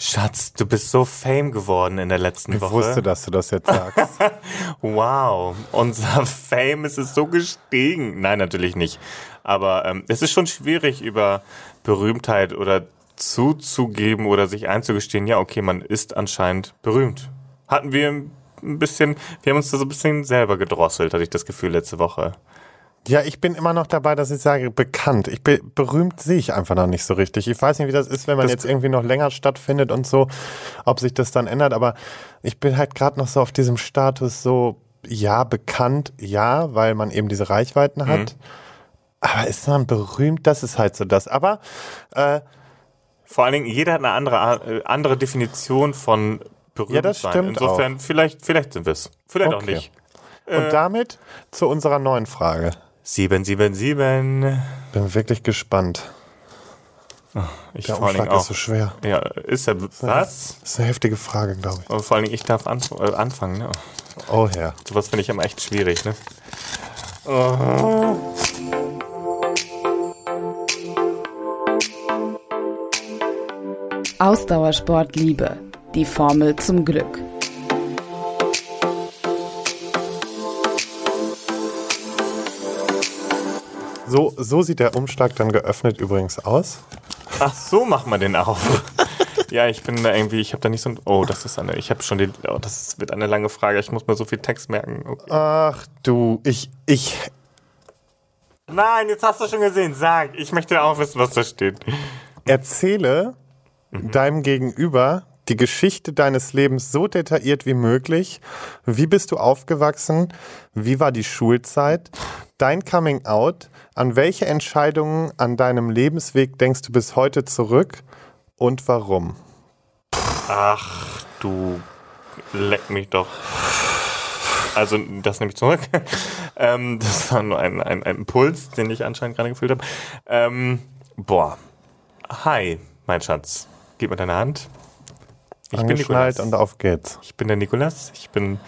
Schatz, du bist so fame geworden in der letzten Ich Woche. wusste, dass du das jetzt sagst. Wow, unser Fame ist es so gestiegen. Nein, natürlich nicht. Aber ähm, es ist schon schwierig, über Berühmtheit oder zuzugeben oder sich einzugestehen, ja, okay, man ist anscheinend berühmt. Hatten wir ein bisschen, wir haben uns da so ein bisschen selber gedrosselt, hatte ich das Gefühl letzte Woche. Ja, ich bin immer noch dabei, dass ich sage, bekannt. Ich bin berühmt sehe ich einfach noch nicht so richtig. Ich weiß nicht, wie das ist, wenn man Das- jetzt irgendwie noch länger stattfindet und so, ob sich das dann ändert. Aber ich bin halt gerade noch so auf diesem Status so, ja, bekannt, ja, weil man eben diese Reichweiten hat. Mhm. Aber ist man berühmt? Das ist halt so das. Aber äh, Vor allen Dingen, jeder hat eine andere, äh, andere Definition von berühmt Ja, das sein. stimmt Insofern, vielleicht, vielleicht sind wir es. Vielleicht auch Okay. nicht. und damit zu unserer neuen Frage. 777. Bin wirklich gespannt. Ich Der Umschlag ist auch. so schwer. Ja, ist er. Was? Das ist eine heftige Frage, glaube ich. Und vor allen Dingen, ich darf anf äh, anfangen. Ne? Oh Herr. Sowas finde ich immer echt schwierig. Ne? Ausdauersport Liebe. Die Formel zum Glück. So, so sieht der Umschlag dann geöffnet übrigens aus. Ach, so macht man den auf. ja, ich bin da irgendwie, ich habe da nicht so ein. Oh, das ist eine. Ich habe schon die. Oh, das wird eine lange Frage. Ich muss mir so viel Text merken. Okay. Ach du, ich, ich, Nein, jetzt hast du schon gesehen. Sag, ich möchte auch wissen, was da steht. erzähle Mhm. deinem Gegenüber die Geschichte deines Lebens so detailliert wie möglich. Wie bist du aufgewachsen? Wie war die Schulzeit? Dein Coming Out? An welche Entscheidungen an deinem Lebensweg denkst du bis heute zurück? Und warum? Ach, du leck mich doch. Also, das nehme ich zurück. ähm, das war nur ein, ein, ein Impuls, den ich anscheinend gerade gefühlt habe. Ähm, boah. Hi, mein Schatz. Gib mir deine Hand. Ich bin Nikolas. und auf geht's. Ich bin der Nikolas. Ich bin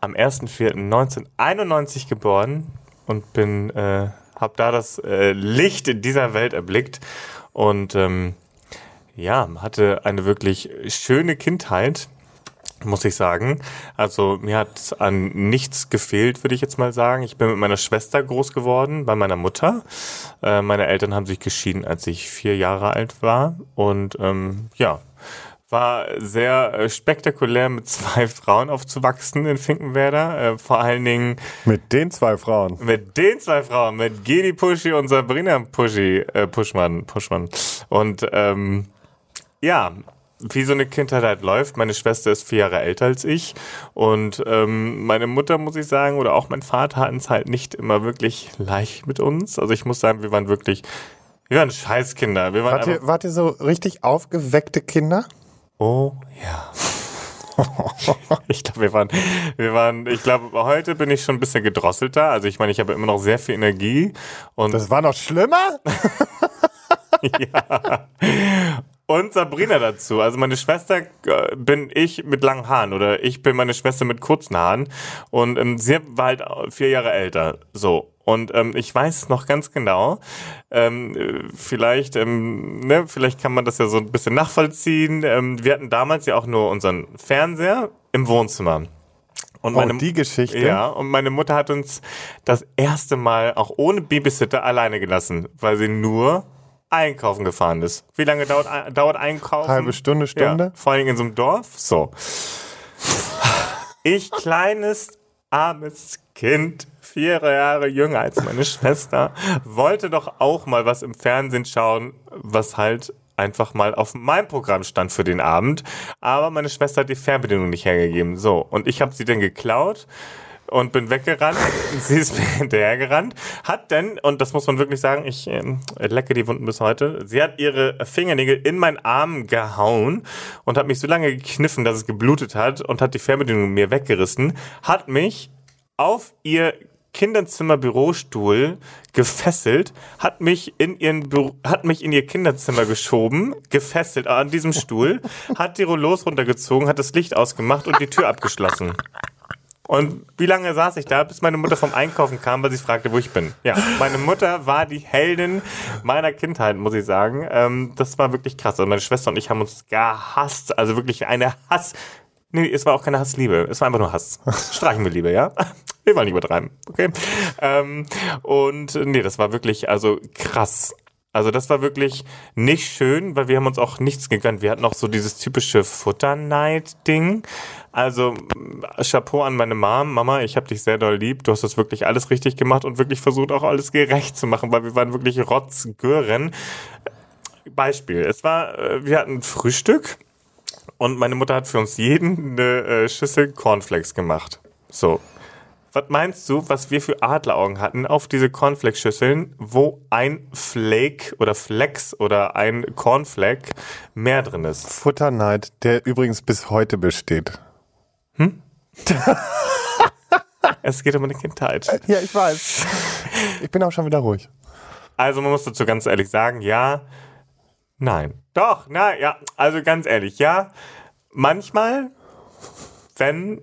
am 1.4.1991 geboren und bin, äh, habe da das äh, Licht in dieser Welt erblickt und ähm, ja, hatte eine wirklich schöne Kindheit, muss ich sagen. Also mir hat an nichts gefehlt, würde ich jetzt mal sagen. Ich bin mit meiner Schwester groß geworden, bei meiner Mutter. Äh, meine Eltern haben sich geschieden, als ich vier Jahre alt war und ähm, ja, war sehr äh, spektakulär, mit zwei Frauen aufzuwachsen in Finkenwerder. Äh, vor allen Dingen Mit den zwei Frauen. mit den zwei Frauen, mit Gedi Puschi und Sabrina Puschi, äh, Puschmann, Puschmann. Und ähm, ja, wie so eine Kindheit halt läuft. Meine Schwester ist vier Jahre älter als ich. Und ähm, meine Mutter, muss ich sagen, oder auch mein Vater hatten es halt nicht immer wirklich leicht mit uns. Also ich muss sagen, wir waren wirklich, wir waren Scheißkinder. Wir waren Wart ihr, wart ihr so richtig aufgeweckte Kinder? Oh ja. ich glaube, wir waren, wir waren, ich glaube, heute bin ich schon ein bisschen gedrosselter. Also ich meine, ich habe immer noch sehr viel Energie und Das war noch schlimmer? ja. Und Sabrina dazu. Also meine Schwester äh, bin ich mit langen Haaren oder ich bin meine Schwester mit kurzen Haaren. Und ähm, sie war halt vier Jahre älter. So. Und ähm, ich weiß noch ganz genau, ähm, äh, vielleicht, ähm, ne, vielleicht kann man das ja so ein bisschen nachvollziehen. Ähm, wir hatten damals ja auch nur unseren Fernseher im Wohnzimmer. Und Oh, die Geschichte? Ja, und meine Mutter hat uns das erste Mal auch ohne Babysitter alleine gelassen, weil sie nur einkaufen gefahren ist. Wie lange dauert, dauert einkaufen? Halbe Stunde, Stunde? Ja, vor allem in so einem Dorf. So. Ich, kleines, armes Kind, vier Jahre jünger als meine Schwester, wollte doch auch mal was im Fernsehen schauen, was halt einfach mal auf meinem Programm stand für den Abend. Aber meine Schwester hat die Fernbedienung nicht hergegeben. So, und ich habe sie dann geklaut und bin weggerannt. Sie ist mir hinterhergerannt. Hat denn, und das muss man wirklich sagen, ich ähm, lecke die Wunden bis heute, sie hat ihre Fingernägel in meinen Arm gehauen und hat mich so lange gekniffen, dass es geblutet hat und hat die Fernbedienung mir weggerissen, hat mich auf ihr Kinderzimmer-Bürostuhl gefesselt, hat mich in ihren Büro, hat mich in ihr Kinderzimmer geschoben, gefesselt an diesem Stuhl, hat die Rollos runtergezogen, hat das Licht ausgemacht und die Tür abgeschlossen. Und wie lange saß ich da, bis meine Mutter vom Einkaufen kam, weil sie fragte, wo ich bin? Ja, meine Mutter war die Heldin meiner Kindheit, muss ich sagen. Ähm, das war wirklich krass. Also meine Schwester und ich haben uns gehasst. Also wirklich eine Hass. Nee, es war auch keine Hassliebe. Es war einfach nur Hass. Streichen wir Liebe, ja? Wir wollen nicht übertreiben, okay? Ähm, und nee, das war wirklich also krass. Also das war wirklich nicht schön, weil wir haben uns auch nichts gegönnt. Wir hatten auch so dieses typische Futterneid-Ding. Also Chapeau an meine Mom. Mama, ich habe dich sehr doll lieb. Du hast das wirklich alles richtig gemacht und wirklich versucht auch alles gerecht zu machen, weil wir waren wirklich Rotzgören. Beispiel. Es war, äh, wir hatten Frühstück und meine Mutter hat für uns jeden eine äh, Schüssel Cornflakes gemacht. So. Was meinst du, was wir für Adleraugen hatten auf diese Cornflakes-Schüsseln, wo ein Flake oder Flex oder ein Cornflake mehr drin ist? Futterneid, der übrigens bis heute besteht. Es geht um eine Kindheit. Ja, ich weiß. Ich bin auch schon wieder ruhig. Also man muss dazu ganz ehrlich sagen, ja, nein. Doch, na ja, also ganz ehrlich, ja. Manchmal, wenn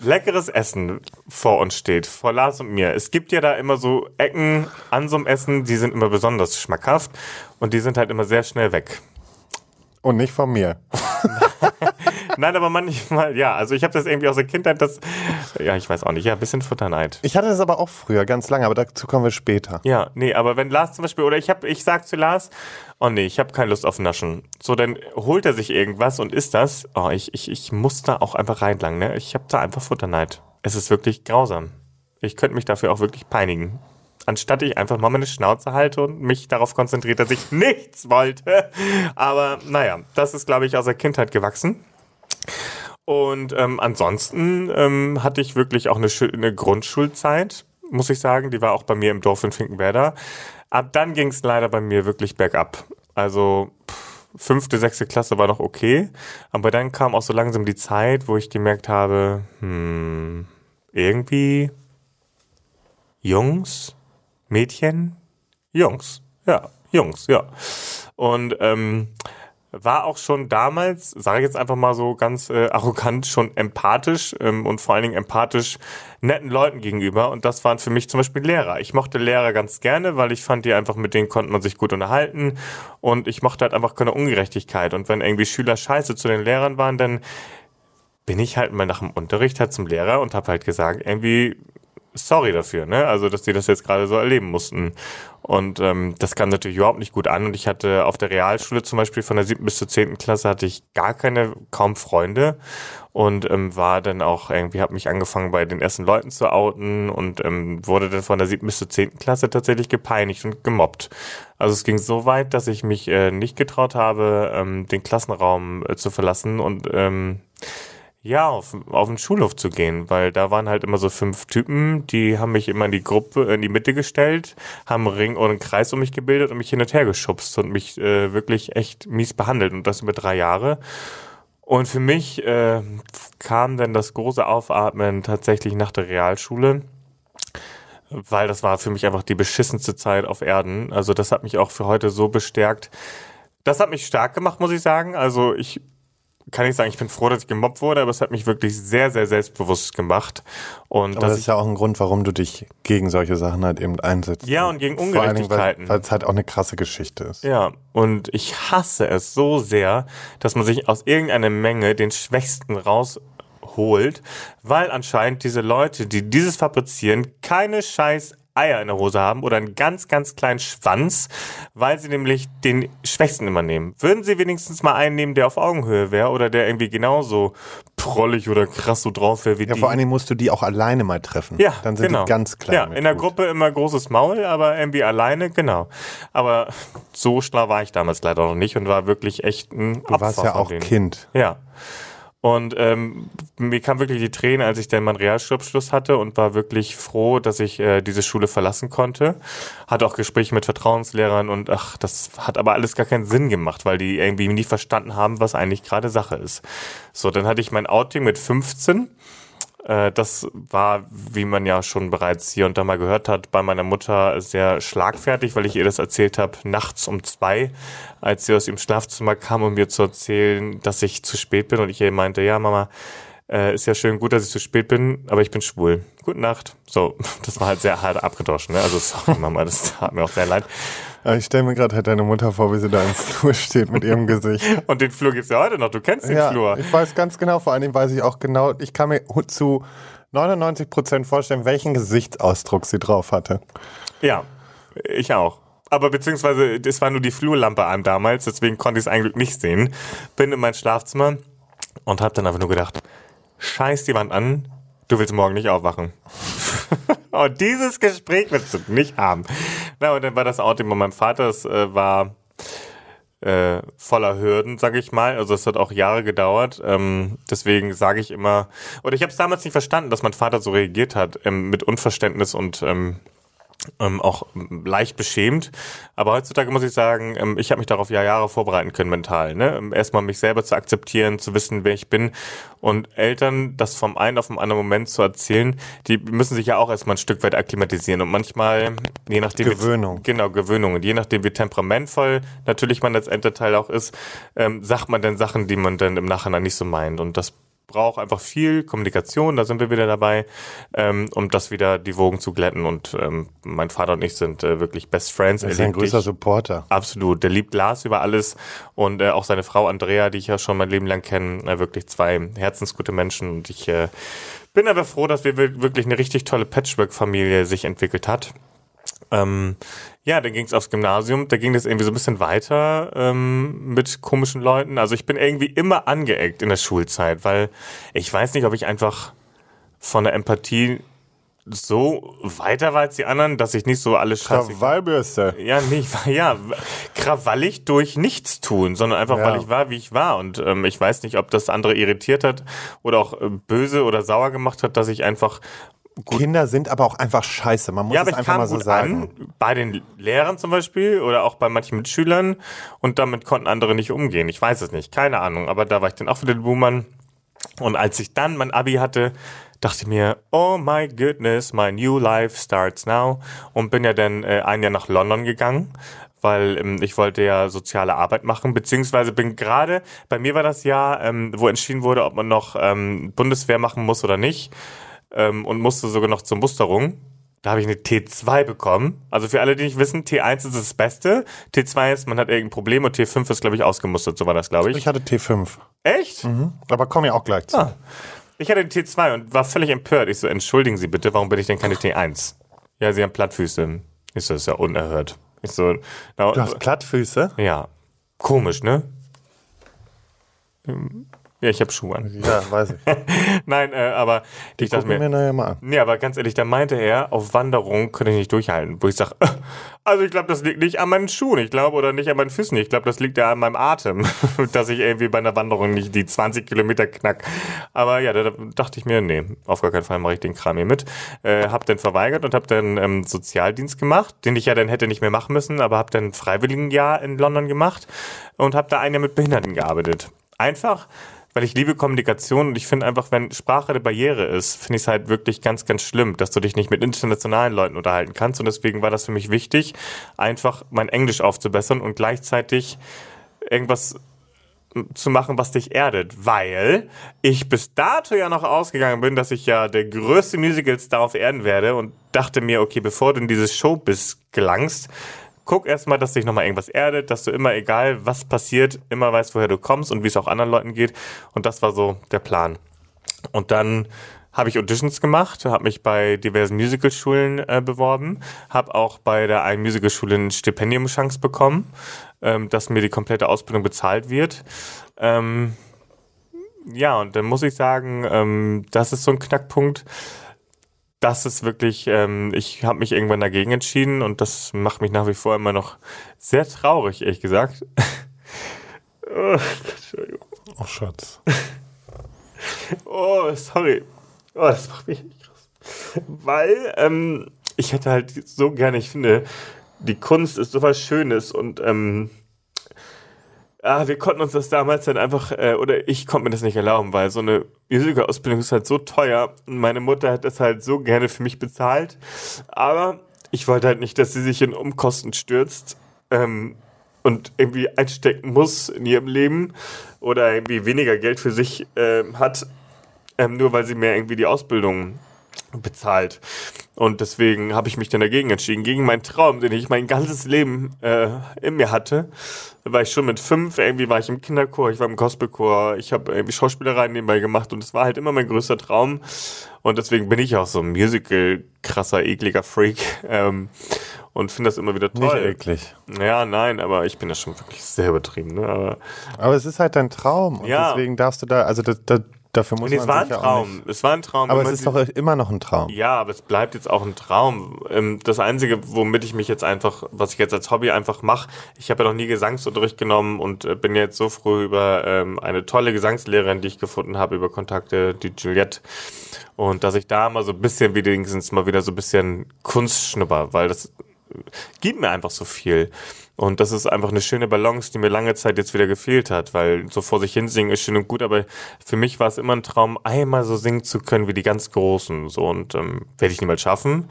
leckeres Essen vor uns steht, vor Lars und mir. Es gibt ja da immer so Ecken an so einem Essen, die sind immer besonders schmackhaft und die sind halt immer sehr schnell weg. Und nicht von mir. Nein, aber manchmal, ja, also ich habe das irgendwie aus der Kindheit, das, ja, ich weiß auch nicht, ja, ein bisschen Futterneid. Ich hatte das aber auch früher, ganz lange, aber dazu kommen wir später. Ja, nee, aber wenn Lars zum Beispiel, oder ich hab, ich sag zu Lars, oh nee, ich habe keine Lust auf Naschen. So, dann holt er sich irgendwas und isst das. Oh, ich, ich, ich muss da auch einfach reinlangen, ne? Ich habe da einfach Futterneid. Es ist wirklich grausam. Ich könnte mich dafür auch wirklich peinigen. Anstatt ich einfach mal meine Schnauze halte und mich darauf konzentriert, dass ich nichts wollte. Aber naja, das ist, glaube ich, aus der Kindheit gewachsen. Und ähm, ansonsten ähm, hatte ich wirklich auch eine, eine Grundschulzeit, muss ich sagen. Die war auch bei mir im Dorf in Finkenwerder. Ab dann ging es leider bei mir wirklich bergab. Also pff, fünfte, sechste Klasse war noch okay. Aber dann kam auch so langsam die Zeit, wo ich gemerkt habe, hm, irgendwie Jungs, Mädchen, Jungs, ja, Jungs, ja. Und ähm, war auch schon damals, sage ich jetzt einfach mal so ganz äh, arrogant, schon empathisch ähm, und vor allen Dingen empathisch netten Leuten gegenüber. Und das waren für mich zum Beispiel Lehrer. Ich mochte Lehrer ganz gerne, weil ich fand, die einfach mit denen konnte man sich gut unterhalten. Und ich mochte halt einfach keine Ungerechtigkeit. Und wenn irgendwie Schüler scheiße zu den Lehrern waren, dann bin ich halt mal nach dem Unterricht halt zum Lehrer und habe halt gesagt, irgendwie sorry dafür, ne? Also, dass die das jetzt gerade so erleben mussten. Und ähm, das kam natürlich überhaupt nicht gut an. Und ich hatte auf der Realschule zum Beispiel von der siebten bis zur zehnten Klasse hatte ich gar keine, kaum Freunde. Und ähm, war dann auch irgendwie, habe mich angefangen bei den ersten Leuten zu outen und ähm, wurde dann von der siebten bis zur zehnten Klasse tatsächlich gepeinigt und gemobbt. Also es ging so weit, dass ich mich äh, nicht getraut habe, ähm, den Klassenraum äh, zu verlassen und ähm, ja, auf, auf den Schulhof zu gehen, weil da waren halt immer so fünf Typen, die haben mich immer in die Gruppe, in die Mitte gestellt, haben einen Ring oder einen Kreis um mich gebildet und mich hin und her geschubst und mich äh, wirklich echt mies behandelt und das über drei Jahre. Und für mich äh, kam dann das große Aufatmen tatsächlich nach der Realschule, weil das war für mich einfach die beschissenste Zeit auf Erden. Also das hat mich auch für heute so bestärkt. Das hat mich stark gemacht, muss ich sagen. Also ich kann nicht sagen, ich bin froh, dass ich gemobbt wurde, aber es hat mich wirklich sehr, sehr selbstbewusst gemacht. Und Aber das ist ja auch ein Grund, warum du dich gegen solche Sachen halt eben einsetzt. Ja, und gegen Dingen, weil- Ungerechtigkeiten. Weil es halt auch eine krasse Geschichte ist. Ja, und ich hasse es so sehr, dass man sich aus irgendeiner Menge den Schwächsten rausholt, weil anscheinend diese Leute, die dieses fabrizieren, keine scheiß Eier in der Hose haben oder einen ganz, ganz kleinen Schwanz, weil sie nämlich den Schwächsten immer nehmen. Würden sie wenigstens mal einen nehmen, der auf Augenhöhe wäre oder der irgendwie genauso prollig oder krass so drauf wäre wie Ja, die. vor allen Dingen musst du die auch alleine mal treffen. Ja, Dann sind genau. die ganz klein. Ja, in der Hut. Gruppe immer großes Maul, aber irgendwie alleine, genau. Aber so schlau war ich damals leider noch nicht und war wirklich echt ein Du warst ja auch denen. Kind. Ja. Und ähm, mir kam wirklich die Tränen, als ich dann meinen Realschulabschluss hatte und war wirklich froh, dass ich äh, diese Schule verlassen konnte. Hatte auch Gespräche mit Vertrauenslehrern und ach, das hat aber alles gar keinen Sinn gemacht, weil die irgendwie nie verstanden haben, was eigentlich gerade Sache ist. So, dann hatte ich mein Outing mit 15. Äh, das war, wie man ja schon bereits hier und da mal gehört hat, bei meiner Mutter sehr schlagfertig, weil ich ihr das erzählt habe, nachts um zwei, als sie aus ihrem Schlafzimmer kam, um mir zu erzählen, dass ich zu spät bin. Und ich ihr meinte, ja Mama, Äh, ist ja schön gut, dass ich zu spät bin, aber ich bin schwul. Gute Nacht. So, das war halt sehr hart abgedroschen. Ne? Also sorry Mama, das tat mir auch sehr leid. Aber ich stelle mir gerade halt deine Mutter vor, wie sie da im Flur steht mit ihrem Gesicht. Und den Flur gibt's ja heute noch. Du kennst den ja, Flur. ich weiß ganz genau, vor allen Dingen weiß ich auch genau, ich kann mir zu 99 Prozent vorstellen, welchen Gesichtsausdruck sie drauf hatte. Ja, ich auch. Aber beziehungsweise, es war nur die Flurlampe an damals, deswegen konnte ich es eigentlich nicht sehen. Bin in mein Schlafzimmer und habe dann einfach nur gedacht, scheiß die Wand an, du willst morgen nicht aufwachen. und dieses Gespräch willst du nicht haben. Na, und dann war das Outing bei meinem Vater, es äh, war äh, voller Hürden, sag ich mal. Also es hat auch Jahre gedauert. Ähm, deswegen sage ich immer, oder ich habe es damals nicht verstanden, dass mein Vater so reagiert hat, ähm, mit Unverständnis und ähm, ähm, auch leicht beschämt. Aber heutzutage muss ich sagen, ähm, ich habe mich darauf ja Jahre vorbereiten können mental. Ne? Ähm, erstmal mich selber zu akzeptieren, zu wissen, wer ich bin. Und Eltern das vom einen auf den anderen Moment zu erzählen, die müssen sich ja auch erstmal ein Stück weit akklimatisieren. Und manchmal, je nachdem... Gewöhnung. Wie, genau, Gewöhnung. Und je nachdem, wie temperamentvoll natürlich man als Elternteil auch ist, ähm, sagt man dann Sachen, die man dann im Nachhinein nicht so meint. Und das braucht einfach viel Kommunikation, da sind wir wieder dabei, ähm, um das wieder die Wogen zu glätten. Und ähm, mein Vater und ich sind äh, wirklich Best Friends. Er ist ein größer Supporter. Absolut. Der liebt Glas über alles und äh, auch seine Frau Andrea, die ich ja schon mein Leben lang kenne, äh, wirklich zwei herzensgute Menschen. Und ich äh, bin aber froh, dass wir wirklich eine richtig tolle Patchwork-Familie sich entwickelt hat. Ähm, ja, dann ging es aufs Gymnasium, da ging es irgendwie so ein bisschen weiter ähm, mit komischen Leuten. Also ich bin irgendwie immer angeeckt in der Schulzeit, weil ich weiß nicht, ob ich einfach von der Empathie so weiter war als die anderen, dass ich nicht so alles scheiße. Krawallbürste. Ja, nicht, ja, krawallig durch nichts tun, sondern einfach, Ja. weil ich war, wie ich war. Und ähm, ich weiß nicht, ob das andere irritiert hat oder auch äh, böse oder sauer gemacht hat, dass ich einfach Kinder sind aber auch einfach scheiße. Man muss ja, es einfach mal so gut sagen. an, bei den Lehrern zum Beispiel oder auch bei manchen Mitschülern und damit konnten andere nicht umgehen. Ich weiß es nicht, keine Ahnung, aber da war ich dann auch wieder der Buhmann. Und als ich dann mein Abi hatte, dachte ich mir, oh my goodness, my new life starts now. Und bin ja dann äh, ein Jahr nach London gegangen, weil ähm, ich wollte ja soziale Arbeit machen, beziehungsweise bin gerade, bei mir war das Jahr, ähm, wo entschieden wurde, ob man noch ähm, Bundeswehr machen muss oder nicht ähm, und musste sogar noch zur Musterung. Da habe ich eine T2 bekommen. Also für alle, die nicht wissen, T1 ist das Beste, T2 ist, man hat irgendein Problem und T5 ist, glaube ich, ausgemustert. So war das, glaube ich. Ich hatte T5. Echt? Aber kommen ja auch gleich zu. Ah. Ich hatte die T2 und war völlig empört. Ich so, entschuldigen Sie bitte, warum bin ich denn keine T1? Ja, Sie haben Plattfüße. Ich so, das ist ja unerhört. Ich so, na, Du hast Plattfüße? ja, komisch, ne? Ja, ich habe Schuhe an. Ja, weiß ich. Nein, äh, aber ich dachte mir, wir nachher mal an. Nee, aber ganz ehrlich, da meinte er, auf Wanderung könnte ich nicht durchhalten. Wo ich sage, also ich glaube, das liegt nicht an meinen Schuhen, ich glaube, oder nicht an meinen Füßen. Ich glaube, das liegt ja an meinem Atem, dass ich irgendwie bei einer Wanderung nicht die 20 Kilometer knack. Aber ja, da, da dachte ich mir, nee, auf gar keinen Fall mache ich den Kram hier mit. Äh, hab dann verweigert und hab dann ähm, Sozialdienst gemacht, den ich ja dann hätte nicht mehr machen müssen, aber hab dann ein Freiwilligenjahr in London gemacht und hab da ein Jahr mit Behinderten gearbeitet. Einfach, weil ich liebe Kommunikation und ich finde einfach, wenn Sprache eine Barriere ist, finde ich es halt wirklich ganz, ganz schlimm, dass du dich nicht mit internationalen Leuten unterhalten kannst. Und deswegen war das für mich wichtig, einfach mein Englisch aufzubessern und gleichzeitig irgendwas zu machen, was dich erdet, weil ich bis dato ja noch ausgegangen bin, dass ich ja der größte Musical-Star auf Erden werde und dachte mir, okay, bevor du in dieses Showbiz gelangst, guck erstmal, dass dich nochmal irgendwas erdet, dass du immer, egal was passiert, immer weißt, woher du kommst und wie es auch anderen Leuten geht. Und das war so der Plan. Und dann habe ich Auditions gemacht, habe mich bei diversen Musicalschulen äh, beworben, habe auch bei der einen Musicalschule eine Stipendiumchance bekommen, ähm, dass mir die komplette Ausbildung bezahlt wird. Ähm, ja, und dann muss ich sagen, ähm, das ist so ein Knackpunkt. Das ist wirklich, ähm, ich habe mich irgendwann dagegen entschieden und das macht mich nach wie vor immer noch sehr traurig, ehrlich gesagt. oh, Entschuldigung. Oh, Schatz. Oh, sorry. Oh, das macht mich echt krass. Weil ähm, ich hätte halt so gerne, ich finde, die Kunst ist so was Schönes und ähm, ah, wir konnten uns das damals dann einfach, äh, oder ich konnte mir das nicht erlauben, weil so eine Musical-Ausbildung ist halt so teuer und meine Mutter hat das halt so gerne für mich bezahlt. Aber ich wollte halt nicht, dass sie sich in Umkosten stürzt. Ähm, und irgendwie einstecken muss in ihrem Leben oder irgendwie weniger Geld für sich ähm, hat, ähm, nur weil sie mir irgendwie die Ausbildung bezahlt. Und deswegen habe ich mich dann dagegen entschieden, gegen meinen Traum, den ich mein ganzes Leben äh, in mir hatte. Da war ich schon mit fünf, irgendwie war ich im Kinderchor, ich war im Gospelchor, ich habe irgendwie Schauspielerei nebenbei gemacht und es war halt immer mein größter Traum. Und deswegen bin ich auch so ein Musical, krasser, ekliger Freak. Ähm, und finde das immer wieder toll. Nicht eklig. Ja, nein, aber ich bin da schon wirklich sehr übertrieben. Ne? Aber, Aber es ist halt dein Traum. Und Ja. deswegen darfst du da, also das, das, dafür muss nee, man es war ein Traum. Es war ein Traum. Aber es ist doch immer noch ein Traum. Ja, aber es bleibt jetzt auch ein Traum. Ähm, Das Einzige, womit ich mich jetzt einfach, was ich jetzt als Hobby einfach mache, ich habe ja noch nie Gesangsunterricht genommen und äh, bin jetzt so froh über ähm, eine tolle Gesangslehrerin, die ich gefunden habe, über Kontakte, die Juliette. Und dass ich da mal so ein bisschen wenigstens mal wieder so ein bisschen Kunst schnupper, weil das gibt mir einfach so viel. Und das ist einfach eine schöne Balance, die mir lange Zeit jetzt wieder gefehlt hat, weil so vor sich hin singen ist schön und gut, aber für mich war es immer ein Traum, einmal so singen zu können wie die ganz Großen. So und ähm, werde ich niemals schaffen,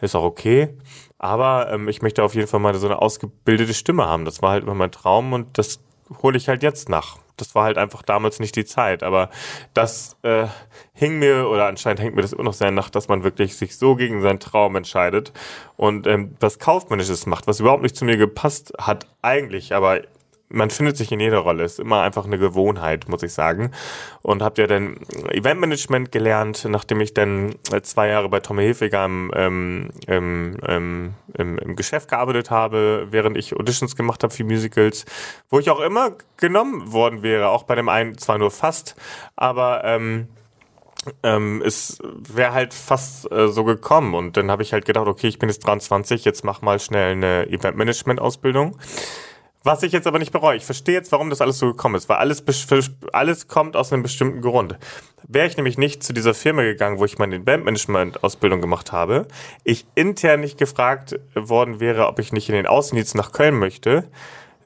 ist auch okay. Aber ähm, ich möchte auf jeden Fall mal so eine ausgebildete Stimme haben. Das war halt immer mein Traum und das hole ich halt jetzt nach. Das war halt einfach damals nicht die Zeit, aber das äh, hing mir oder anscheinend hängt mir das immer noch sehr nach, dass man wirklich sich so gegen seinen Traum entscheidet. Und ähm, was Kaufmännisches macht, was überhaupt nicht zu mir gepasst hat eigentlich, aber man findet sich in jeder Rolle. Ist immer einfach eine Gewohnheit, muss ich sagen. Und habe ja dann Eventmanagement gelernt, nachdem ich dann äh, zwei Jahre bei Tommy Hilfiger im, ähm, im, ähm, im, im Geschäft gearbeitet habe, während ich Auditions gemacht habe für Musicals, wo ich auch immer genommen worden wäre. Auch bei dem einen zwar nur fast, aber ähm, ähm, es wäre halt fast äh, so gekommen. Und dann habe ich halt gedacht, okay, ich bin jetzt 23, jetzt mach mal schnell eine Eventmanagement-Ausbildung. Was ich jetzt aber nicht bereue. Ich verstehe jetzt, warum das alles so gekommen ist, weil alles, alles kommt aus einem bestimmten Grund. Wäre ich nämlich nicht zu dieser Firma gegangen, wo ich meine Bandmanagement-Ausbildung gemacht habe, ich intern nicht gefragt worden wäre, ob ich nicht in den Außendienst nach Köln möchte,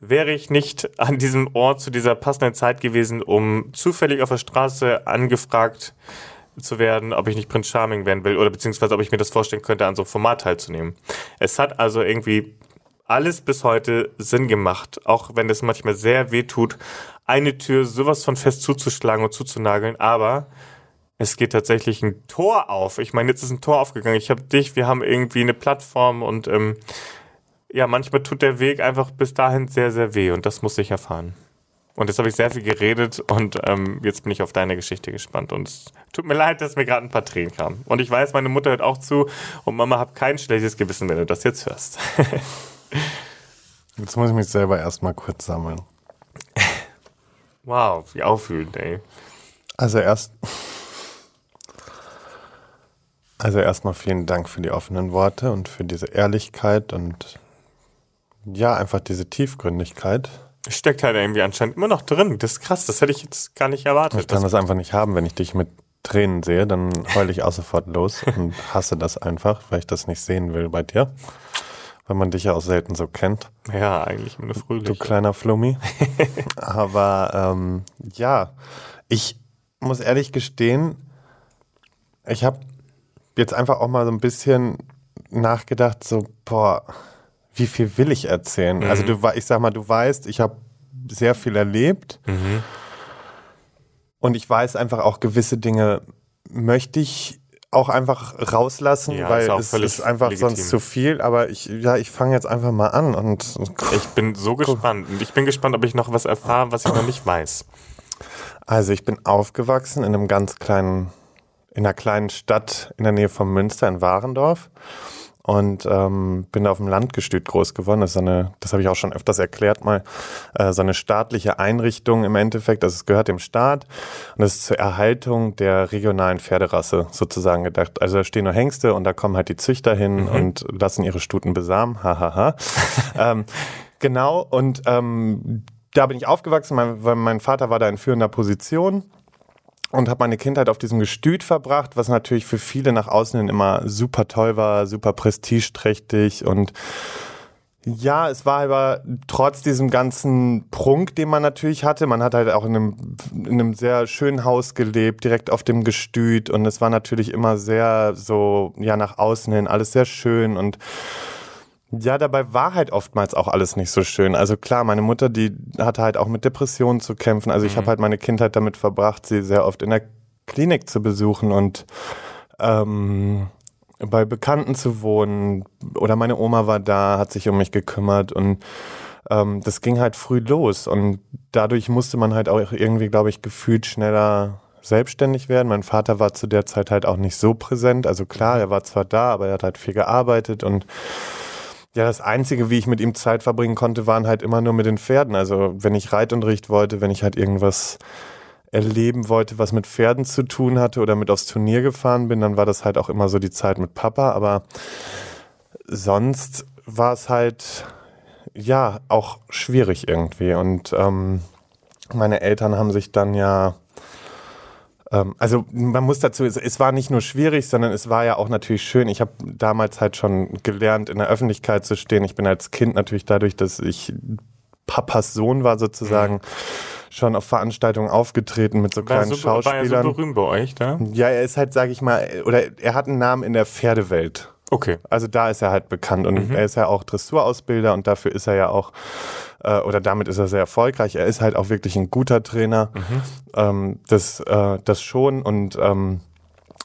wäre ich nicht an diesem Ort zu dieser passenden Zeit gewesen, um zufällig auf der Straße angefragt zu werden, ob ich nicht Prinz Charming werden will oder beziehungsweise ob ich mir das vorstellen könnte, an so einem Format teilzunehmen. Es hat also irgendwie alles bis heute Sinn gemacht, auch wenn es manchmal sehr weh tut, eine Tür sowas von fest zuzuschlagen und zuzunageln, aber es geht tatsächlich ein Tor auf. Ich meine, jetzt ist ein Tor aufgegangen. Ich habe dich, wir haben irgendwie eine Plattform und ähm, ja, manchmal tut der Weg einfach bis dahin sehr, sehr weh und das muss ich erfahren. Und jetzt habe ich sehr viel geredet und ähm, jetzt bin ich auf deine Geschichte gespannt. Und es tut mir leid, dass mir gerade ein paar Tränen kamen. Und ich weiß, meine Mutter hört auch zu und Mama, hab kein schlechtes Gewissen, wenn du das jetzt hörst. Jetzt muss ich mich selber erstmal kurz sammeln. wow, wie aufwühlend, ey. Also erst. Also erstmal vielen Dank für die offenen Worte und für diese Ehrlichkeit und ja, einfach diese Tiefgründigkeit. Steckt halt irgendwie anscheinend immer noch drin. Das ist krass, das hätte ich jetzt gar nicht erwartet. Ich kann das einfach nicht haben, wenn ich dich mit Tränen sehe, dann heule ich auch sofort los und hasse das einfach, weil ich das nicht sehen will bei dir. Weil man dich ja auch selten so kennt, ja, eigentlich immer eine du kleiner Flummi. Aber ähm, ja, ich muss ehrlich gestehen, ich habe jetzt einfach auch mal so ein bisschen nachgedacht, so, boah, wie viel will ich erzählen? Also du, wei- ich sag mal, du weißt, ich habe sehr viel erlebt. Und ich weiß einfach auch gewisse Dinge möchte ich auch einfach rauslassen, Ja, weil ist es ist einfach legitim. sonst zu viel. Aber ich, ja, ich fange jetzt einfach mal an und Ich bin so gespannt. Und ich bin gespannt, ob ich noch was erfahre, was ich noch nicht weiß. Also ich bin aufgewachsen in einem ganz kleinen, in einer kleinen Stadt in der Nähe von Münster in Warendorf und ähm, bin auf dem Landgestüt groß geworden. Das ist so eine, das habe ich auch schon öfters erklärt mal, äh, so eine staatliche Einrichtung im Endeffekt. Also es gehört dem Staat und das ist zur Erhaltung der regionalen Pferderasse sozusagen gedacht. Also da stehen nur Hengste und da kommen halt die Züchter hin und lassen ihre Stuten besamen. Hahaha. ähm, genau und ähm, da bin ich aufgewachsen, mein, weil mein Vater war da in führender Position und habe meine Kindheit auf diesem Gestüt verbracht, was natürlich für viele nach außen hin immer super toll war, super prestigeträchtig und ja, es war aber trotz diesem ganzen Prunk, den man natürlich hatte, man hat halt auch in einem, in einem sehr schönen Haus gelebt, direkt auf dem Gestüt und es war natürlich immer sehr so, ja, nach außen hin alles sehr schön und ja, dabei war halt oftmals auch alles nicht so schön. Also klar, meine Mutter, die hatte halt auch mit Depressionen zu kämpfen. Also ich habe halt meine Kindheit damit verbracht, sie sehr oft in der Klinik zu besuchen und ähm, bei Bekannten zu wohnen. Oder meine Oma war da, hat sich um mich gekümmert und ähm, das ging halt früh los. Und dadurch musste man halt auch irgendwie, glaube ich, gefühlt schneller selbstständig werden. Mein Vater war zu der Zeit halt auch nicht so präsent. Also klar, er war zwar da, aber er hat halt viel gearbeitet und ja, das Einzige, wie ich mit ihm Zeit verbringen konnte, waren halt immer nur mit den Pferden. Also wenn ich Reitunterricht wollte, wenn ich halt irgendwas erleben wollte, was mit Pferden zu tun hatte oder mit aufs Turnier gefahren bin, dann war das halt auch immer so die Zeit mit Papa. Aber sonst war es halt ja auch schwierig irgendwie. Und ähm, meine Eltern haben sich dann ja also man muss dazu, es, war nicht nur schwierig, sondern es war ja auch natürlich schön. Ich habe damals halt schon gelernt, in der Öffentlichkeit zu stehen. Ich bin als Kind natürlich dadurch, dass ich Papas Sohn war sozusagen. Mhm schon auf Veranstaltungen aufgetreten mit so kleinen so, Schauspielern. War er so berühmt bei euch da? Ja, er ist halt, sag ich mal, oder er hat einen Namen in der Pferdewelt. Okay. Also da ist er halt bekannt und mhm. er ist ja auch Dressurausbilder und dafür ist er ja auch äh, oder damit ist er sehr erfolgreich. Er ist halt auch wirklich ein guter Trainer. Mhm. Ähm, das, äh, das schon und ähm,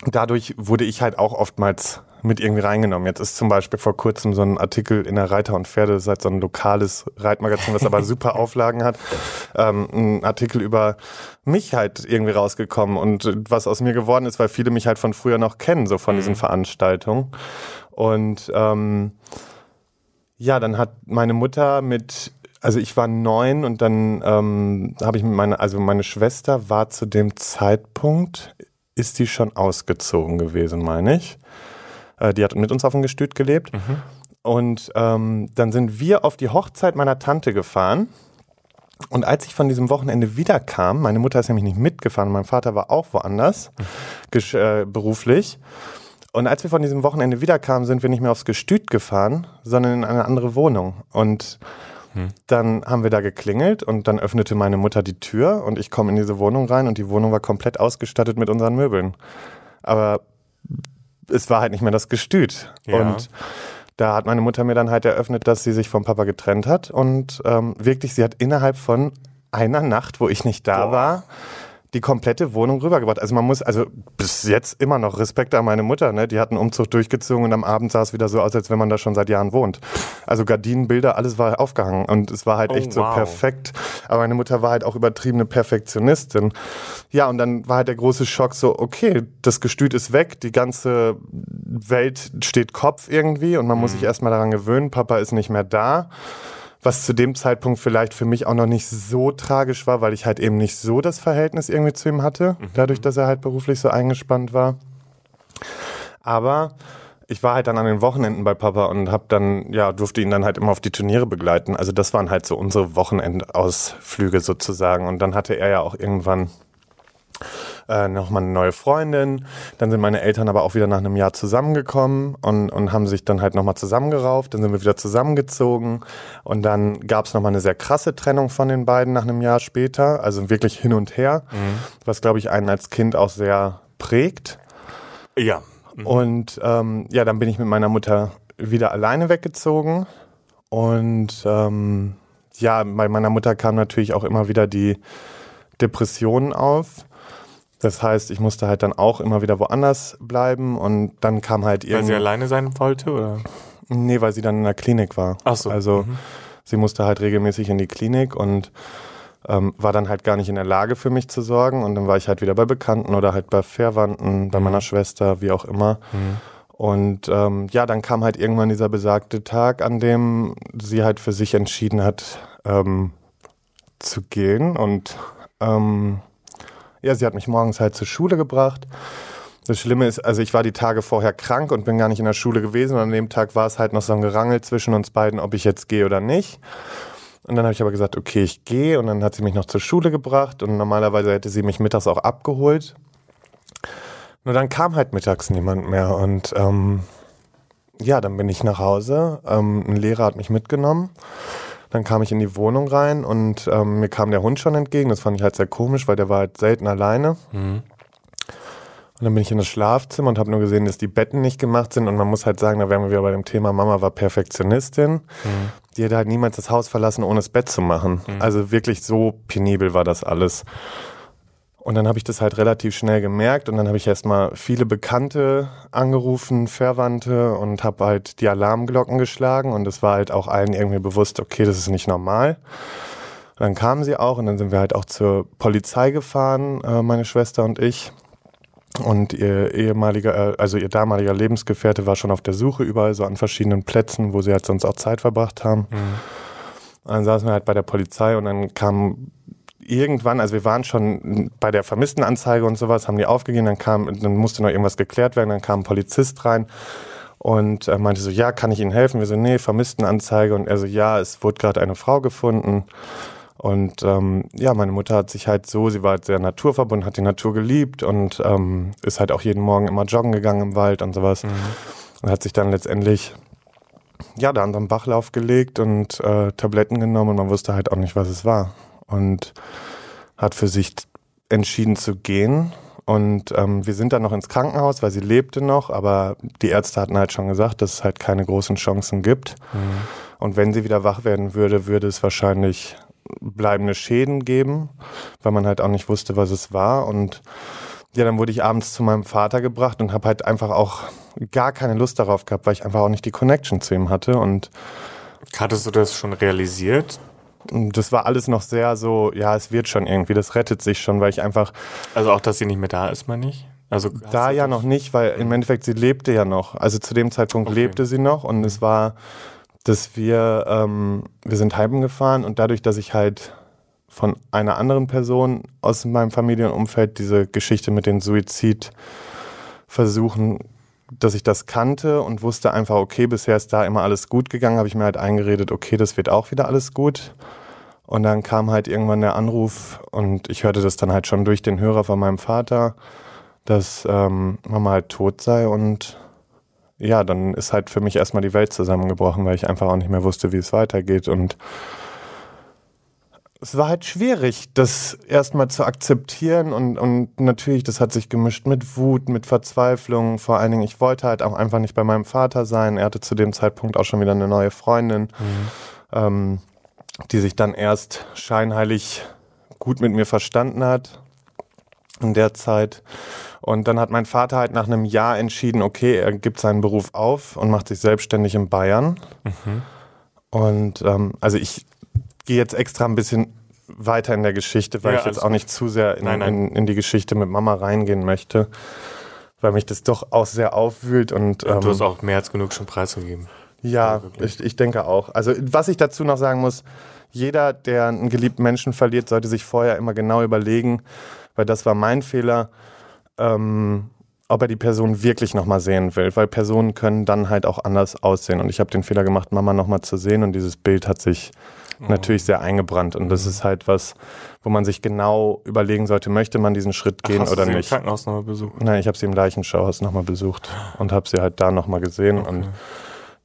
dadurch wurde ich halt auch oftmals mit irgendwie reingenommen. Jetzt ist zum Beispiel vor kurzem so ein Artikel in der Reiter und Pferde, das ist halt so ein lokales Reitmagazin, was aber super Auflagen hat, ähm, ein Artikel über mich halt irgendwie rausgekommen und was aus mir geworden ist, weil viele mich halt von früher noch kennen, so von mhm. diesen Veranstaltungen. Und ähm, ja, dann hat meine Mutter mit also ich war neun und dann ähm, habe ich mit meiner, also meine Schwester war zu dem Zeitpunkt, ist die schon ausgezogen gewesen, meine ich. Äh, die hat mit uns auf dem Gestüt gelebt. Mhm. Und ähm, dann sind wir auf die Hochzeit meiner Tante gefahren. Und als ich von diesem Wochenende wiederkam, meine Mutter ist nämlich nicht mitgefahren, mein Vater war auch woanders, mhm. äh, beruflich. Und als wir von diesem Wochenende wiederkamen, sind wir nicht mehr aufs Gestüt gefahren, sondern in eine andere Wohnung. Und dann haben wir da geklingelt und dann öffnete meine Mutter die Tür und ich komme in diese Wohnung rein und die Wohnung war komplett ausgestattet mit unseren Möbeln. Aber es war halt nicht mehr das Gestüt. Ja. Und da hat meine Mutter mir dann halt eröffnet, dass sie sich vom Papa getrennt hat und ähm, wirklich, sie hat innerhalb von einer Nacht, wo ich nicht da Boah. war, die komplette Wohnung rübergebracht. Also man muss, also bis jetzt immer noch Respekt an meine Mutter, ne? Die hat einen Umzug durchgezogen und am Abend sah es wieder so aus, als wenn man da schon seit Jahren wohnt. Also Gardinenbilder, alles war aufgehangen und es war halt oh, echt so wow. perfekt. Aber meine Mutter war halt auch übertriebene Perfektionistin. Ja, und dann war halt der große Schock so, okay, das Gestüt ist weg, die ganze Welt steht Kopf irgendwie und man muss mhm. sich erstmal daran gewöhnen, Papa ist nicht mehr da was zu dem Zeitpunkt vielleicht für mich auch noch nicht so tragisch war, weil ich halt eben nicht so das Verhältnis irgendwie zu ihm hatte, mhm. dadurch, dass er halt beruflich so eingespannt war. Aber ich war halt dann an den Wochenenden bei Papa und hab dann, ja, durfte ihn dann halt immer auf die Turniere begleiten. Also das waren halt so unsere Wochenendausflüge sozusagen. Und dann hatte er ja auch irgendwann äh, nochmal eine neue Freundin. Dann sind meine Eltern aber auch wieder nach einem Jahr zusammengekommen und, und haben sich dann halt nochmal zusammengerauft. Dann sind wir wieder zusammengezogen und dann gab es nochmal eine sehr krasse Trennung von den beiden nach einem Jahr später. Also wirklich hin und her, mhm. was glaube ich einen als Kind auch sehr prägt. Ja. Mhm. Und ähm, ja, dann bin ich mit meiner Mutter wieder alleine weggezogen und ähm, ja, bei meiner Mutter kam natürlich auch immer wieder die Depressionen auf. Das heißt, ich musste halt dann auch immer wieder woanders bleiben und dann kam halt irgendwie. Weil sie alleine sein wollte, oder? Nee, weil sie dann in der Klinik war. Ach so. Also mhm. sie musste halt regelmäßig in die Klinik und ähm, war dann halt gar nicht in der Lage für mich zu sorgen. Und dann war ich halt wieder bei Bekannten oder halt bei Verwandten, bei mhm. meiner Schwester, wie auch immer. Mhm. Und ähm, ja, dann kam halt irgendwann dieser besagte Tag, an dem sie halt für sich entschieden hat, ähm, zu gehen. Und ähm, ja, sie hat mich morgens halt zur Schule gebracht. Das Schlimme ist, also ich war die Tage vorher krank und bin gar nicht in der Schule gewesen. Und an dem Tag war es halt noch so ein Gerangel zwischen uns beiden, ob ich jetzt gehe oder nicht. Und dann habe ich aber gesagt, okay, ich gehe. Und dann hat sie mich noch zur Schule gebracht. Und normalerweise hätte sie mich mittags auch abgeholt. Nur dann kam halt mittags niemand mehr. Und ähm, ja, dann bin ich nach Hause. Ähm, ein Lehrer hat mich mitgenommen. Dann kam ich in die Wohnung rein und ähm, mir kam der Hund schon entgegen. Das fand ich halt sehr komisch, weil der war halt selten alleine. Mhm. Und dann bin ich in das Schlafzimmer und habe nur gesehen, dass die Betten nicht gemacht sind. Und man muss halt sagen, da wären wir wieder bei dem Thema, Mama war Perfektionistin. Mhm. Die hätte halt niemals das Haus verlassen, ohne das Bett zu machen. Mhm. Also wirklich so penibel war das alles. Und dann habe ich das halt relativ schnell gemerkt und dann habe ich erstmal viele Bekannte angerufen, Verwandte und habe halt die Alarmglocken geschlagen und es war halt auch allen irgendwie bewusst, okay, das ist nicht normal. dann kamen sie auch und dann sind wir halt auch zur Polizei gefahren, äh, meine Schwester und ich. Und ihr ehemaliger, äh, also ihr damaliger Lebensgefährte war schon auf der Suche überall so an verschiedenen Plätzen, wo sie halt sonst auch Zeit verbracht haben. Mhm. Dann saßen wir halt bei der Polizei und dann kam irgendwann, also wir waren schon bei der Vermisstenanzeige und sowas, haben die aufgegeben, dann kam, dann musste noch irgendwas geklärt werden, dann kam ein Polizist rein und er meinte so, ja, kann ich Ihnen helfen? Wir so, nee, Vermisstenanzeige und er so, ja, es wurde gerade eine Frau gefunden und ähm, ja, meine Mutter hat sich halt so, sie war halt sehr naturverbunden, hat die Natur geliebt und ähm, ist halt auch jeden Morgen immer joggen gegangen im Wald und sowas mhm. und hat sich dann letztendlich ja, da an so einen Bachlauf gelegt und äh, Tabletten genommen und man wusste halt auch nicht, was es war und hat für sich entschieden zu gehen. Und ähm, wir sind dann noch ins Krankenhaus, weil sie lebte noch, aber die Ärzte hatten halt schon gesagt, dass es halt keine großen Chancen gibt. Mhm. Und wenn sie wieder wach werden würde, würde es wahrscheinlich bleibende Schäden geben, weil man halt auch nicht wusste, was es war. Und ja, dann wurde ich abends zu meinem Vater gebracht und habe halt einfach auch gar keine Lust darauf gehabt, weil ich einfach auch nicht die Connection zu ihm hatte. Und hattest du das schon realisiert, das war alles noch sehr so, ja, es wird schon irgendwie, das rettet sich schon, weil ich einfach. Also auch, dass sie nicht mehr da ist, meine ich? Also da ja noch nicht, weil im Endeffekt sie lebte ja noch. Also zu dem Zeitpunkt okay. lebte sie noch und es war, dass wir, ähm, wir sind heimgefahren und dadurch, dass ich halt von einer anderen Person aus meinem Familienumfeld diese Geschichte mit den Suizidversuchen dass ich das kannte und wusste einfach, okay, bisher ist da immer alles gut gegangen, habe ich mir halt eingeredet, okay, das wird auch wieder alles gut. Und dann kam halt irgendwann der Anruf und ich hörte das dann halt schon durch den Hörer von meinem Vater, dass ähm, Mama halt tot sei und ja, dann ist halt für mich erstmal die Welt zusammengebrochen, weil ich einfach auch nicht mehr wusste, wie es weitergeht und es war halt schwierig, das erstmal zu akzeptieren und, und natürlich, das hat sich gemischt mit Wut, mit Verzweiflung. Vor allen Dingen, ich wollte halt auch einfach nicht bei meinem Vater sein. Er hatte zu dem Zeitpunkt auch schon wieder eine neue Freundin, mhm. ähm, die sich dann erst scheinheilig gut mit mir verstanden hat in der Zeit. Und dann hat mein Vater halt nach einem Jahr entschieden, okay, er gibt seinen Beruf auf und macht sich selbstständig in Bayern. Mhm. Und ähm, also ich gehe jetzt extra ein bisschen weiter in der Geschichte, weil ja, ich jetzt auch nicht zu sehr in, nein, nein. In, in, die Geschichte mit Mama reingehen möchte, weil mich das doch auch sehr aufwühlt und ja, du hast ähm, auch mehr als genug schon preisgegeben. Ja, ich, ich denke auch. Also was ich dazu noch sagen muss, jeder, der einen geliebten Menschen verliert, sollte sich vorher immer genau überlegen, weil das war mein Fehler, ähm, ob er die Person wirklich nochmal sehen will, weil Personen können dann halt auch anders aussehen. Und ich habe den Fehler gemacht, Mama nochmal zu sehen und dieses Bild hat sich natürlich sehr eingebrannt. Und das ist halt was, wo man sich genau überlegen sollte, möchte man diesen Schritt gehen Ach, oder du sie nicht. Im Krankenhaus nochmal besucht? Nein, ich habe sie im Leichenschauhaus nochmal besucht und habe sie halt da nochmal gesehen. Okay. Und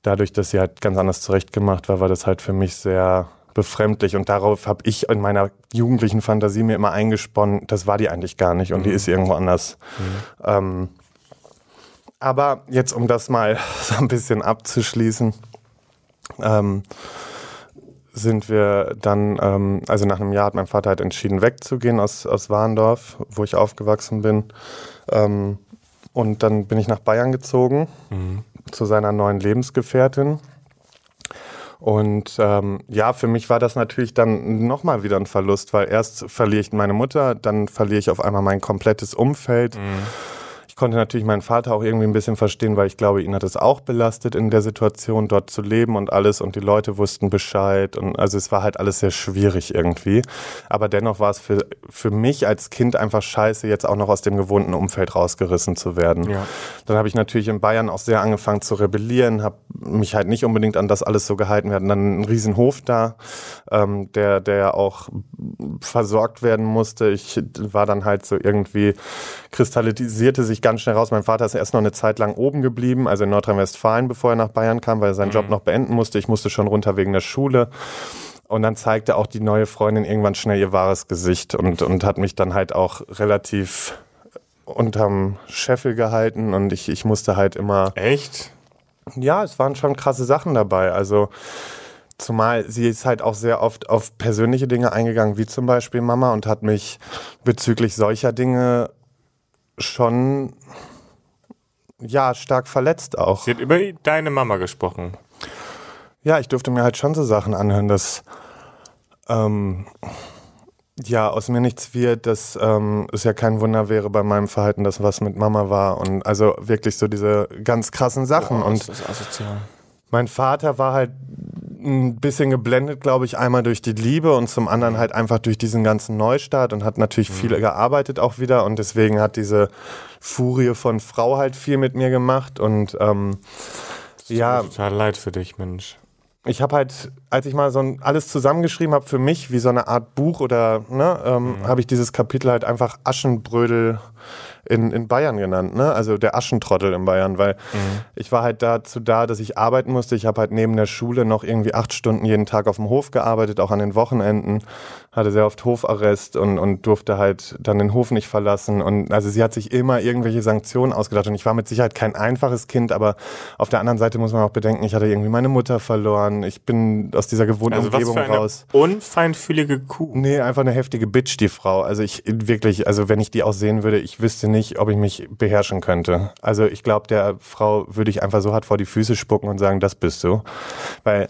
dadurch, dass sie halt ganz anders zurechtgemacht war, war das halt für mich sehr befremdlich und darauf habe ich in meiner jugendlichen Fantasie mir immer eingesponnen, das war die eigentlich gar nicht und mhm. die ist irgendwo anders. Mhm. Ähm, aber jetzt, um das mal so ein bisschen abzuschließen, ähm, sind wir dann, ähm, also nach einem Jahr hat mein Vater halt entschieden, wegzugehen aus, aus Warndorf, wo ich aufgewachsen bin. Ähm, und dann bin ich nach Bayern gezogen mhm. zu seiner neuen Lebensgefährtin. Und ähm, ja, für mich war das natürlich dann nochmal wieder ein Verlust, weil erst verliere ich meine Mutter, dann verliere ich auf einmal mein komplettes Umfeld. Mhm ich konnte natürlich meinen Vater auch irgendwie ein bisschen verstehen, weil ich glaube, ihn hat es auch belastet, in der Situation dort zu leben und alles und die Leute wussten Bescheid und also es war halt alles sehr schwierig irgendwie. Aber dennoch war es für, für mich als Kind einfach scheiße, jetzt auch noch aus dem gewohnten Umfeld rausgerissen zu werden. Ja. Dann habe ich natürlich in Bayern auch sehr angefangen zu rebellieren, habe mich halt nicht unbedingt an das alles so gehalten. Wir hatten dann einen riesen Hof da, ähm, der, der auch versorgt werden musste. Ich war dann halt so irgendwie, kristallisierte sich ganz schnell raus. Mein Vater ist erst noch eine Zeit lang oben geblieben, also in Nordrhein-Westfalen, bevor er nach Bayern kam, weil er seinen mhm. Job noch beenden musste. Ich musste schon runter wegen der Schule. Und dann zeigte auch die neue Freundin irgendwann schnell ihr wahres Gesicht und, und hat mich dann halt auch relativ unterm Scheffel gehalten und ich, ich musste halt immer. Echt? Ja, es waren schon krasse Sachen dabei. Also Zumal sie ist halt auch sehr oft auf persönliche Dinge eingegangen, wie zum Beispiel Mama, und hat mich bezüglich solcher Dinge schon ja stark verletzt auch. Sie hat über deine Mama gesprochen. Ja, ich durfte mir halt schon so Sachen anhören, dass ähm, ja aus mir nichts wird, dass ähm, es ja kein Wunder wäre bei meinem Verhalten, dass was mit Mama war und also wirklich so diese ganz krassen Sachen Boah, und das ist asozial. mein Vater war halt ein bisschen geblendet, glaube ich, einmal durch die Liebe und zum anderen halt einfach durch diesen ganzen Neustart und hat natürlich viel gearbeitet auch wieder und deswegen hat diese Furie von Frau halt viel mit mir gemacht und ähm, ja, Total leid für dich, Mensch. ich habe halt, als ich mal so ein, alles zusammengeschrieben habe für mich, wie so eine Art Buch oder, ne, ähm, habe ich dieses Kapitel halt einfach Aschenbrödel in, in Bayern genannt, ne? Also der Aschentrottel in Bayern, weil ich war halt dazu da, dass ich arbeiten musste. Ich habe halt neben der Schule noch irgendwie acht Stunden jeden Tag auf dem Hof gearbeitet, auch an den Wochenenden, hatte sehr oft Hofarrest und, und durfte halt dann den Hof nicht verlassen. Und also sie hat sich immer irgendwelche Sanktionen ausgedacht. Und ich war mit Sicherheit kein einfaches Kind, aber auf der anderen Seite muss man auch bedenken, ich hatte irgendwie meine Mutter verloren. Ich bin aus dieser gewohnten Also Umgebung raus. unfeinfühlige Kuh. Nee, einfach eine heftige Bitch, die Frau. Also ich wirklich, also wenn ich die auch sehen würde, ich wüsste nicht, ob ich mich beherrschen könnte. Also ich glaube, der Frau würde ich einfach so hart vor die Füße spucken und sagen, das bist du. Weil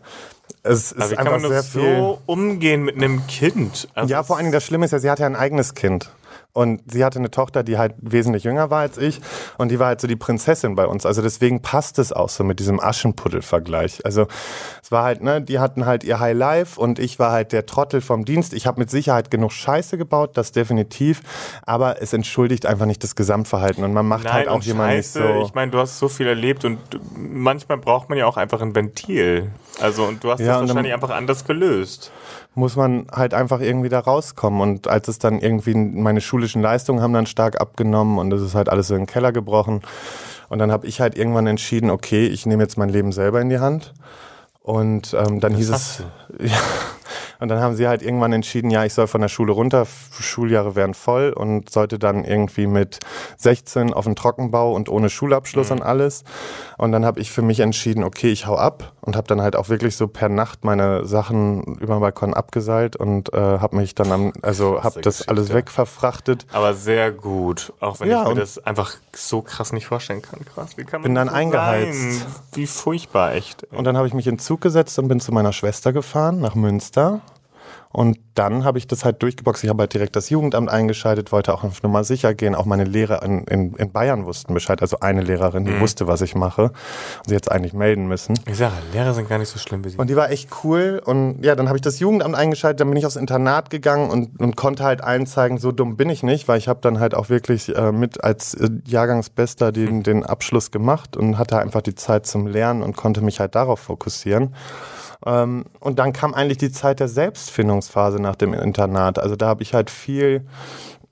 es Aber ist wie kann einfach man nur sehr viel. so umgehen mit einem Kind? Also Ja, vor allen Dingen das Schlimme ist ja, sie hatte ja ein eigenes Kind. Und sie hatte eine Tochter, die halt wesentlich jünger war als ich. Und die war halt so die Prinzessin bei uns. Also deswegen passt es auch so mit diesem Aschenputtel-Vergleich. Also es war halt, ne, die hatten halt ihr High Life und ich war halt der Trottel vom Dienst. Ich habe mit Sicherheit genug Scheiße gebaut, das definitiv. Aber es entschuldigt einfach nicht das Gesamtverhalten. Und man macht Nein, halt auch jemanden nicht so. ich meine, du hast so viel erlebt und manchmal braucht man ja auch einfach ein Ventil. Also und du hast Ja, das wahrscheinlich einfach anders gelöst. muss man halt einfach irgendwie da rauskommen. Und als es dann irgendwie, meine schulischen Leistungen haben dann stark abgenommen und es ist halt alles so in den Keller gebrochen. Und dann habe ich halt irgendwann entschieden, okay, ich nehme jetzt mein Leben selber in die Hand. Und ähm, dann hieß es, ja, und dann haben sie halt irgendwann entschieden, ja, ich soll von der Schule runter, Schuljahre wären voll und sollte dann irgendwie mit 16 auf den Trockenbau und ohne Schulabschluss und alles. Und dann habe ich für mich entschieden, okay, ich hau ab und habe dann halt auch wirklich so per Nacht meine Sachen über den Balkon abgeseilt und äh, habe mich dann am, also habe das Geschichte. alles wegverfrachtet. Aber sehr gut. Auch wenn Ja, ich mir das einfach so krass nicht vorstellen kann. Krass, wie kann man Bin dann so eingeheizt. Sein? Wie furchtbar, echt. Und dann habe ich mich in den Zug gesetzt und bin zu meiner Schwester gefahren nach Münster. Und dann habe ich das halt durchgeboxt. Ich habe halt direkt das Jugendamt eingeschaltet, wollte auch auf Nummer sicher gehen. Auch meine Lehrer in, in, in Bayern wussten Bescheid. Also eine Lehrerin, die wusste, was ich mache. Und sie jetzt eigentlich melden müssen. Ich sage, Lehrer sind gar nicht so schlimm wie sie. Und die war echt cool. Und ja, dann habe ich das Jugendamt eingeschaltet, dann bin ich aufs Internat gegangen und, und konnte halt einzeigen, so dumm bin ich nicht, weil ich habe dann halt auch wirklich äh, mit als äh, Jahrgangsbester den, den Abschluss gemacht und hatte einfach die Zeit zum Lernen und konnte mich halt darauf fokussieren. Ähm, und dann kam eigentlich die Zeit der Selbstfindungsphase nach dem Internat. Also da habe ich halt viel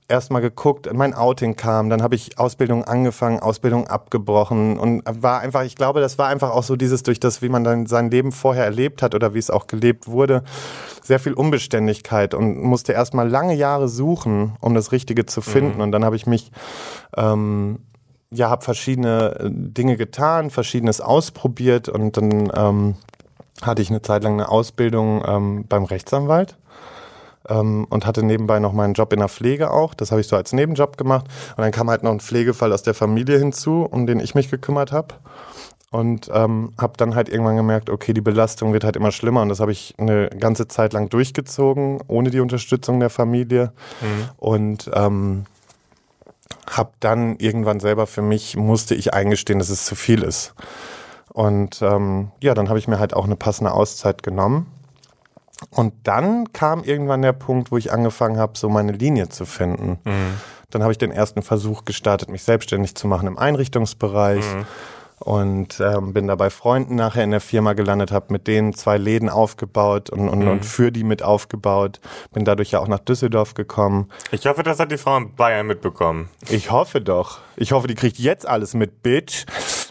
erstmal geguckt, mein Outing kam, dann habe ich Ausbildung angefangen, Ausbildung abgebrochen und war einfach, ich glaube, das war einfach auch so dieses durch das, wie man dann sein Leben vorher erlebt hat oder wie es auch gelebt wurde, sehr viel Unbeständigkeit und musste erstmal lange Jahre suchen, um das Richtige zu finden und dann habe ich mich ähm, ja, habe verschiedene äh, Dinge getan, verschiedenes ausprobiert und dann ähm, hatte ich eine Zeit lang eine Ausbildung ähm, beim Rechtsanwalt ähm, und hatte nebenbei noch meinen Job in der Pflege auch. Das habe ich so als Nebenjob gemacht. Und dann kam halt noch ein Pflegefall aus der Familie hinzu, um den ich mich gekümmert habe. Und ähm, habe dann halt irgendwann gemerkt, okay, die Belastung wird halt immer schlimmer. Und das habe ich eine ganze Zeit lang durchgezogen, ohne die Unterstützung der Familie. Und ähm, habe dann irgendwann selber für mich, musste ich eingestehen, dass es zu viel ist. Und ähm, ja, dann habe ich mir halt auch eine passende Auszeit genommen. Und dann kam irgendwann der Punkt, wo ich angefangen habe, so meine Linie zu finden. Dann habe ich den ersten Versuch gestartet, mich selbstständig zu machen im Einrichtungsbereich. Und ähm, bin da bei Freunden nachher in der Firma gelandet, habe mit denen zwei Läden aufgebaut und, und, und für die mit aufgebaut. Bin dadurch ja auch nach Düsseldorf gekommen. Ich hoffe, das hat die Frau in Bayern mitbekommen. Ich hoffe doch. Ich hoffe, die kriegt jetzt alles mit, Bitch.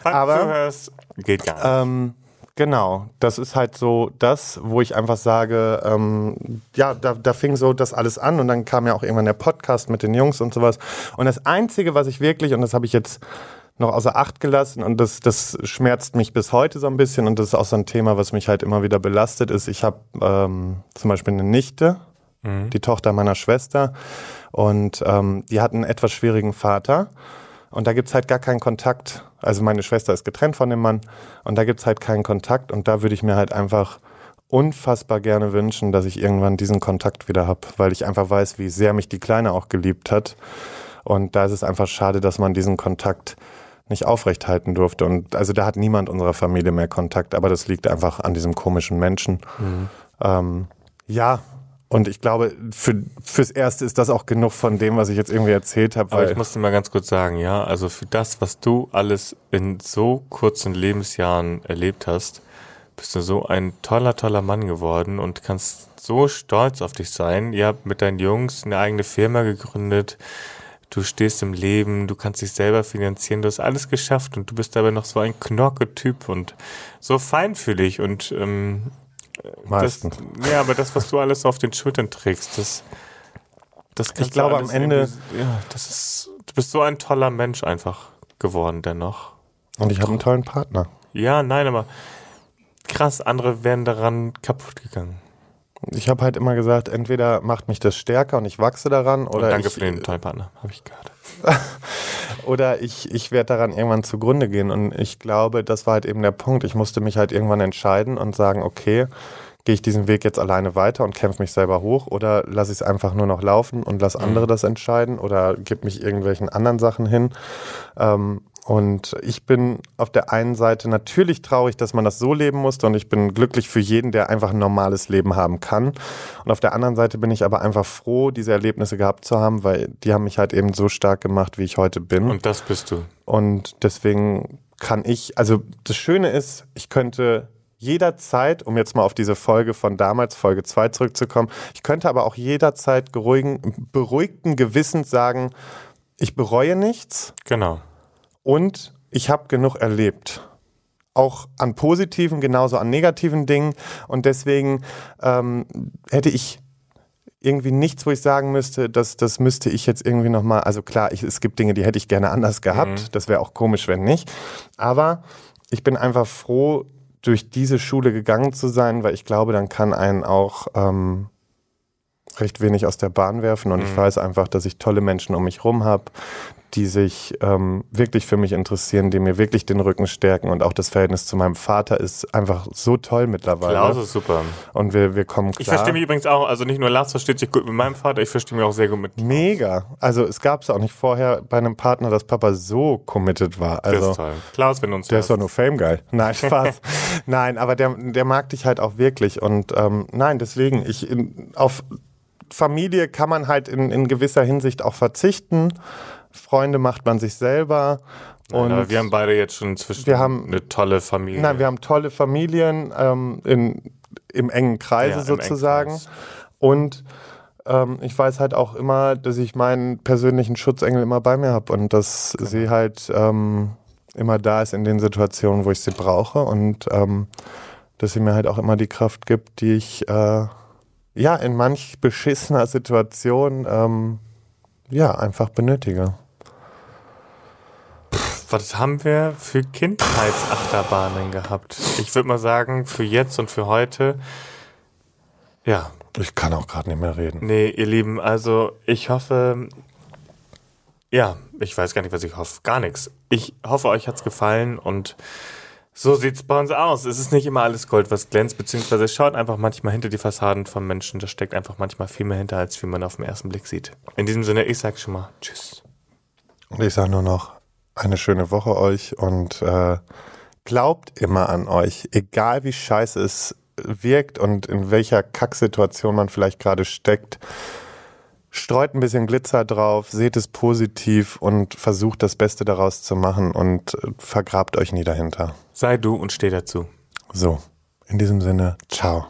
Falls Aber- du hörst, geht gar nicht. Ähm, genau, das ist halt so das, wo ich einfach sage, ähm, ja, da, da fing so das alles an und dann kam ja auch irgendwann der Podcast mit den Jungs und sowas. Und das Einzige, was ich wirklich, und das habe ich jetzt noch außer Acht gelassen und das, das schmerzt mich bis heute so ein bisschen und das ist auch so ein Thema, was mich halt immer wieder belastet ist. Ich habe ähm, zum Beispiel eine Nichte, mhm. die Tochter meiner Schwester und ähm, die hat einen etwas schwierigen Vater und da gibt's halt gar keinen Kontakt. Also meine Schwester ist getrennt von dem Mann und da gibt's halt keinen Kontakt und da würde ich mir halt einfach unfassbar gerne wünschen, dass ich irgendwann diesen Kontakt wieder habe, weil ich einfach weiß, wie sehr mich die Kleine auch geliebt hat. Und da ist es einfach schade, dass man diesen Kontakt nicht aufrechthalten durfte. Und also da hat niemand unserer Familie mehr Kontakt, aber das liegt einfach an diesem komischen Menschen. Mhm. Ähm, ja, und ich glaube, für, fürs Erste ist das auch genug von dem, was ich jetzt irgendwie erzählt habe. Aber ich muss dir mal ganz kurz sagen, ja, also für das, was du alles in so kurzen Lebensjahren erlebt hast, bist du so ein toller, toller Mann geworden und kannst so stolz auf dich sein. Ihr habt mit deinen Jungs eine eigene Firma gegründet du stehst im Leben, du kannst dich selber finanzieren, du hast alles geschafft und du bist aber noch so ein Knorke-Typ und so feinfühlig und ähm, Meistens. Das, ja, aber das, was du alles auf den Schultern trägst, das, das Ich glaube am Ende. Ja, das ist, du bist so ein toller Mensch einfach geworden dennoch. Und ich habe einen tollen Partner. Ja, nein, aber krass, andere wären daran kaputt gegangen. Ich habe halt immer gesagt, entweder macht mich das stärker und ich wachse daran oder. Und danke ich, für den Teilpartner, habe ich gehört. oder ich, ich werde daran irgendwann zugrunde gehen. Und ich glaube, das war halt eben der Punkt. Ich musste mich halt irgendwann entscheiden und sagen, okay, gehe ich diesen Weg jetzt alleine weiter und kämpfe mich selber hoch oder lasse ich es einfach nur noch laufen und lasse andere mhm. das entscheiden oder gebe mich irgendwelchen anderen Sachen hin. Ähm, und ich bin auf der einen Seite natürlich traurig, dass man das so leben musste und ich bin glücklich für jeden, der einfach ein normales Leben haben kann. Und auf der anderen Seite bin ich aber einfach froh, diese Erlebnisse gehabt zu haben, weil die haben mich halt eben so stark gemacht, wie ich heute bin. Und das bist du. Und deswegen kann ich, also das Schöne ist, ich könnte jederzeit, um jetzt mal auf diese Folge von damals, Folge 2 zurückzukommen, ich könnte aber auch jederzeit beruhigen, beruhigten Gewissens sagen, ich bereue nichts. Genau. Und ich habe genug erlebt. Auch an positiven, genauso an negativen Dingen. Und deswegen ähm, hätte ich irgendwie nichts, wo ich sagen müsste, dass das müsste ich jetzt irgendwie nochmal, also klar, ich, es gibt Dinge, die hätte ich gerne anders gehabt. Mhm. Das wäre auch komisch, wenn nicht. Aber ich bin einfach froh, durch diese Schule gegangen zu sein, weil ich glaube, dann kann einen auch ähm, recht wenig aus der Bahn werfen und mhm. ich weiß einfach, dass ich tolle Menschen um mich rum habe, die sich ähm, wirklich für mich interessieren, die mir wirklich den Rücken stärken und auch das Verhältnis zu meinem Vater ist einfach so toll mittlerweile. Klaus ist super. Und wir, wir kommen klar. Ich verstehe mich übrigens auch, also nicht nur Lars versteht sich gut mit meinem Vater, ich verstehe mich auch sehr gut mit Klaus. Mega. Also es gab es auch nicht vorher bei einem Partner, dass Papa so committed war. Also, das ist toll. Klaus, wenn uns Der hörst. ist doch nur Fame geil. Nein, Spaß. nein, aber der, der mag dich halt auch wirklich und ähm, nein, deswegen, ich auf Familie kann man halt in, in gewisser Hinsicht auch verzichten. Freunde macht man sich selber. Und Nein, wir haben beide jetzt schon inzwischen wir haben, eine tolle Familie. Nein, wir haben tolle Familien ähm, in, im engen Kreise ja, sozusagen. Engen Kreis. Und ähm, ich weiß halt auch immer, dass ich meinen persönlichen Schutzengel immer bei mir habe und dass genau. sie halt ähm, immer da ist in den Situationen, wo ich sie brauche und ähm, dass sie mir halt auch immer die Kraft gibt, die ich äh, ja in manch beschissener Situation ähm, ja einfach benötige was haben wir für Kindheitsachterbahnen gehabt? Ich würde mal sagen, für jetzt und für heute, ja. Ich kann auch gerade nicht mehr reden. Nee, ihr Lieben, also ich hoffe, ja, ich weiß gar nicht, was ich hoffe. Gar nichts. Ich hoffe, euch hat's gefallen und so sieht's bei uns aus. Es ist nicht immer alles Gold, was glänzt, beziehungsweise schaut einfach manchmal hinter die Fassaden von Menschen. Da steckt einfach manchmal viel mehr hinter, als wie man auf den ersten Blick sieht. In diesem Sinne, ich sag schon mal Tschüss. Und ich sage nur noch, eine schöne Woche euch und äh, glaubt immer an euch, egal wie scheiße es wirkt und in welcher Kacksituation man vielleicht gerade steckt. Streut ein bisschen Glitzer drauf, seht es positiv und versucht das Beste daraus zu machen und äh, vergrabt euch nie dahinter. Sei du und steh dazu. So, in diesem Sinne, ciao.